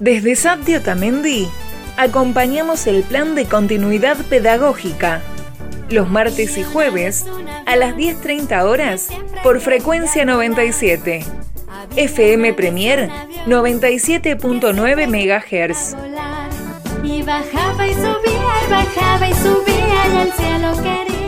Desde SAP Otamendi acompañamos el plan de continuidad pedagógica los martes y jueves a las 10.30 horas por frecuencia 97. FM Premier 97.9 MHz. Y bajaba y subía, y bajaba y subía, y al cielo quería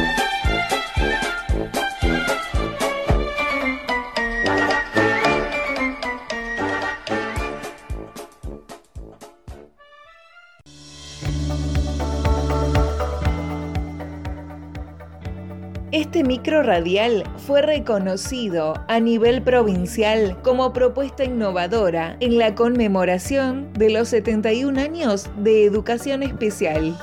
Este micro radial fue reconocido a nivel provincial como propuesta innovadora en la conmemoración de los 71 años de educación especial.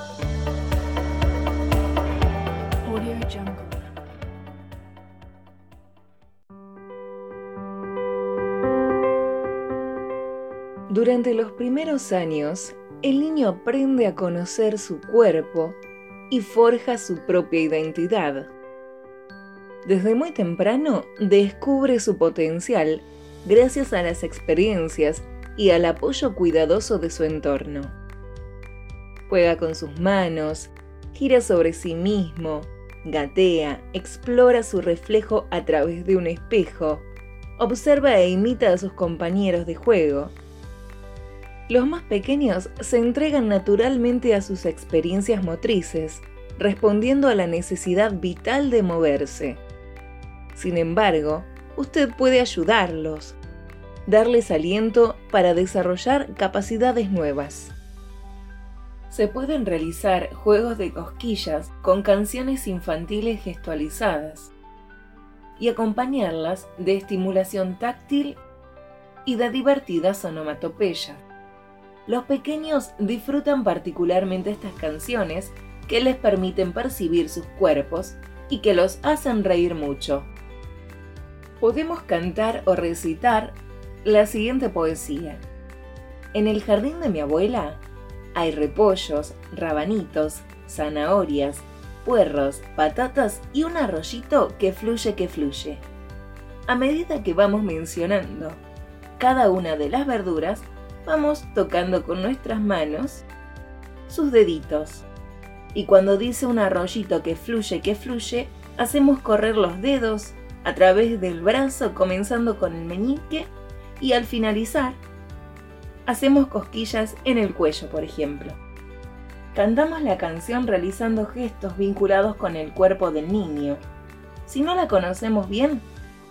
Durante los primeros años, el niño aprende a conocer su cuerpo y forja su propia identidad desde muy temprano descubre su potencial gracias a las experiencias y al apoyo cuidadoso de su entorno. Juega con sus manos, gira sobre sí mismo, gatea, explora su reflejo a través de un espejo, observa e imita a sus compañeros de juego. Los más pequeños se entregan naturalmente a sus experiencias motrices, respondiendo a la necesidad vital de moverse. Sin embargo, usted puede ayudarlos, darles aliento para desarrollar capacidades nuevas. Se pueden realizar juegos de cosquillas con canciones infantiles gestualizadas y acompañarlas de estimulación táctil y de divertidas onomatopeyas. Los pequeños disfrutan particularmente estas canciones que les permiten percibir sus cuerpos y que los hacen reír mucho podemos cantar o recitar la siguiente poesía. En el jardín de mi abuela hay repollos, rabanitos, zanahorias, puerros, patatas y un arroyito que fluye que fluye. A medida que vamos mencionando cada una de las verduras, vamos tocando con nuestras manos sus deditos. Y cuando dice un arroyito que fluye que fluye, hacemos correr los dedos a través del brazo comenzando con el meñique y al finalizar hacemos cosquillas en el cuello, por ejemplo. Cantamos la canción realizando gestos vinculados con el cuerpo del niño. Si no la conocemos bien,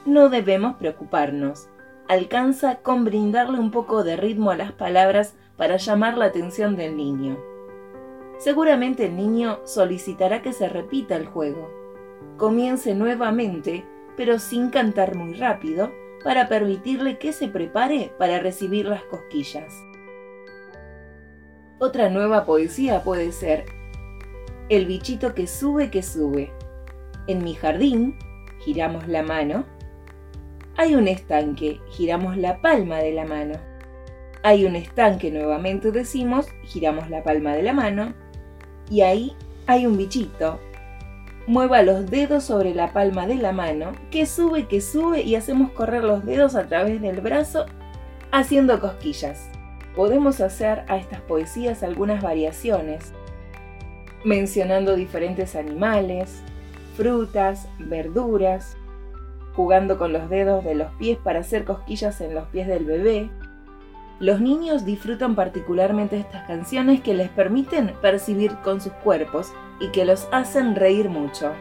no debemos preocuparnos. Alcanza con brindarle un poco de ritmo a las palabras para llamar la atención del niño. Seguramente el niño solicitará que se repita el juego. Comience nuevamente pero sin cantar muy rápido, para permitirle que se prepare para recibir las cosquillas. Otra nueva poesía puede ser El bichito que sube, que sube. En mi jardín, giramos la mano. Hay un estanque, giramos la palma de la mano. Hay un estanque, nuevamente decimos, giramos la palma de la mano. Y ahí hay un bichito, Mueva los dedos sobre la palma de la mano, que sube, que sube y hacemos correr los dedos a través del brazo haciendo cosquillas. Podemos hacer a estas poesías algunas variaciones, mencionando diferentes animales, frutas, verduras, jugando con los dedos de los pies para hacer cosquillas en los pies del bebé, los niños disfrutan particularmente estas canciones que les permiten percibir con sus cuerpos y que los hacen reír mucho.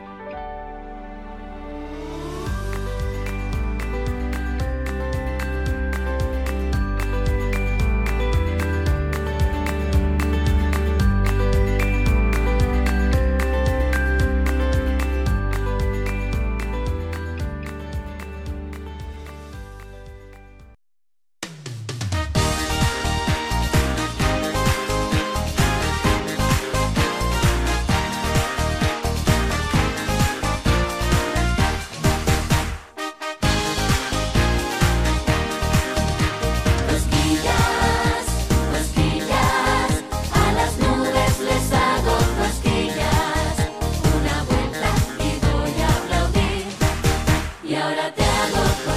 ahora te hago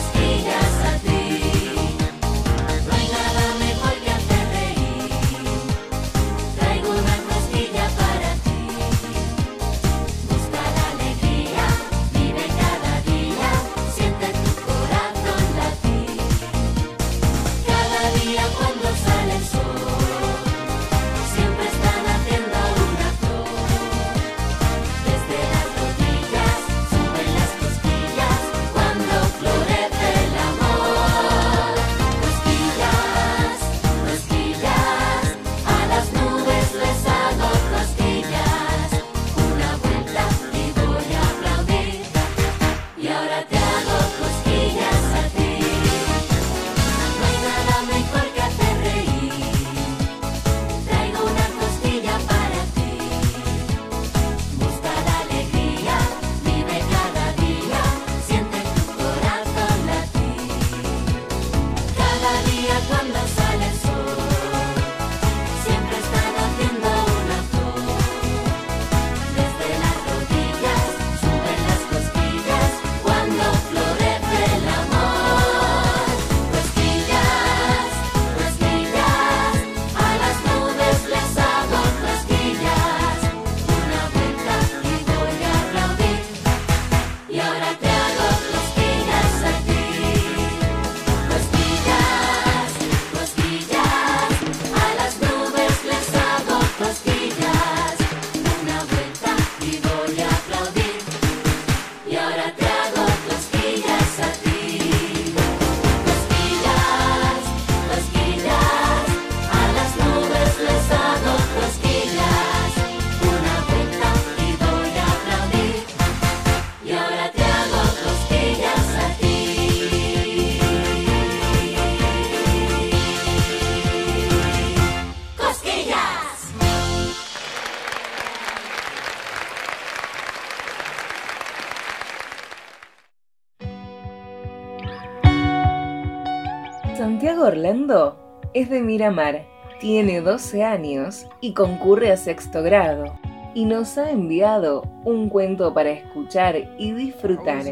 Santiago Orlando es de Miramar, tiene 12 años y concurre a sexto grado y nos ha enviado un cuento para escuchar y disfrutar.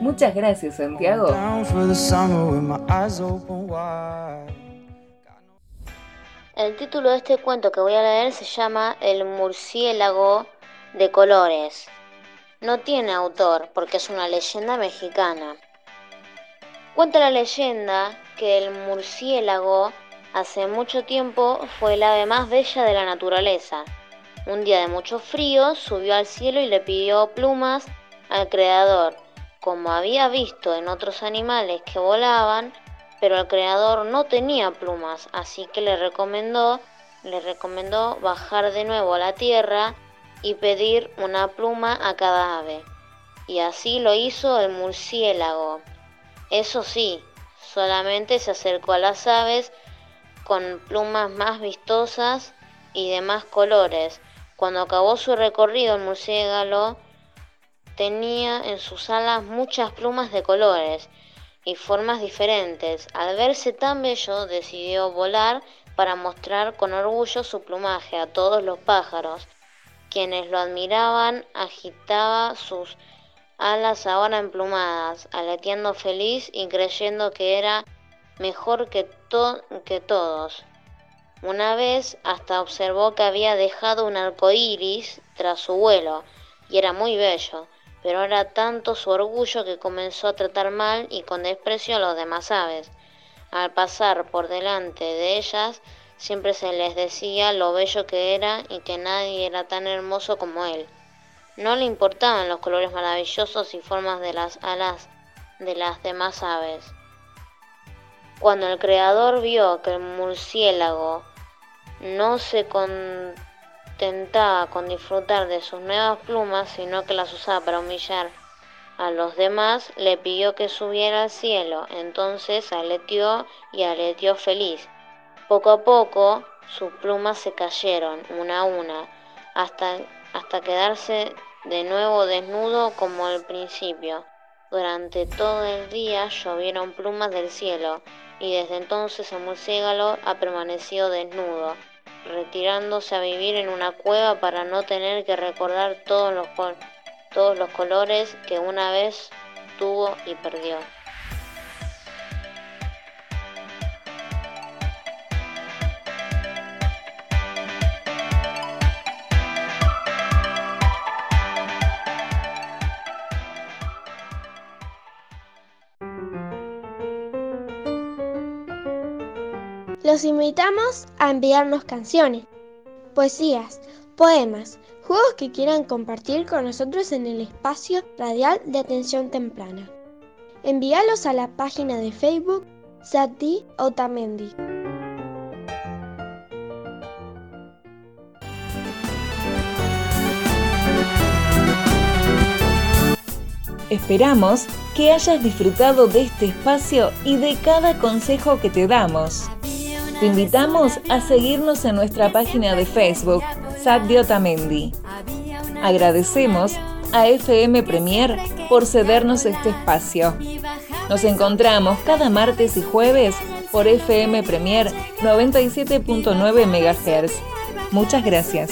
Muchas gracias Santiago. El título de este cuento que voy a leer se llama El murciélago de colores. No tiene autor porque es una leyenda mexicana. Cuenta la leyenda que el murciélago hace mucho tiempo fue el ave más bella de la naturaleza. Un día de mucho frío subió al cielo y le pidió plumas al creador. Como había visto en otros animales que volaban, pero el creador no tenía plumas, así que le recomendó, le recomendó bajar de nuevo a la tierra y pedir una pluma a cada ave. Y así lo hizo el murciélago. Eso sí, solamente se acercó a las aves con plumas más vistosas y de más colores. Cuando acabó su recorrido, el murciélago tenía en sus alas muchas plumas de colores y formas diferentes. Al verse tan bello, decidió volar para mostrar con orgullo su plumaje a todos los pájaros. Quienes lo admiraban agitaba sus alas ahora emplumadas, aleteando feliz y creyendo que era mejor que, que todos. Una vez hasta observó que había dejado un arco iris tras su vuelo, y era muy bello pero era tanto su orgullo que comenzó a tratar mal y con desprecio a los demás aves. Al pasar por delante de ellas, siempre se les decía lo bello que era y que nadie era tan hermoso como él. No le importaban los colores maravillosos y formas de las alas de las demás aves. Cuando el creador vio que el murciélago no se con tentaba con disfrutar de sus nuevas plumas, sino que las usaba para humillar a los demás, le pidió que subiera al cielo. Entonces aleteó y aleteó feliz. Poco a poco sus plumas se cayeron una a una, hasta, hasta quedarse de nuevo desnudo como al principio. Durante todo el día llovieron plumas del cielo, y desde entonces el murciélago ha permanecido desnudo retirándose a vivir en una cueva para no tener que recordar todos los, todos los colores que una vez tuvo y perdió. Los invitamos a enviarnos canciones, poesías, poemas, juegos que quieran compartir con nosotros en el espacio radial de atención temprana. Envíalos a la página de Facebook Sati Otamendi. Esperamos que hayas disfrutado de este espacio y de cada consejo que te damos. Te invitamos a seguirnos en nuestra página de Facebook, Sadio Otamendi. Agradecemos a FM Premier por cedernos este espacio. Nos encontramos cada martes y jueves por FM Premier 97.9 MHz. Muchas gracias.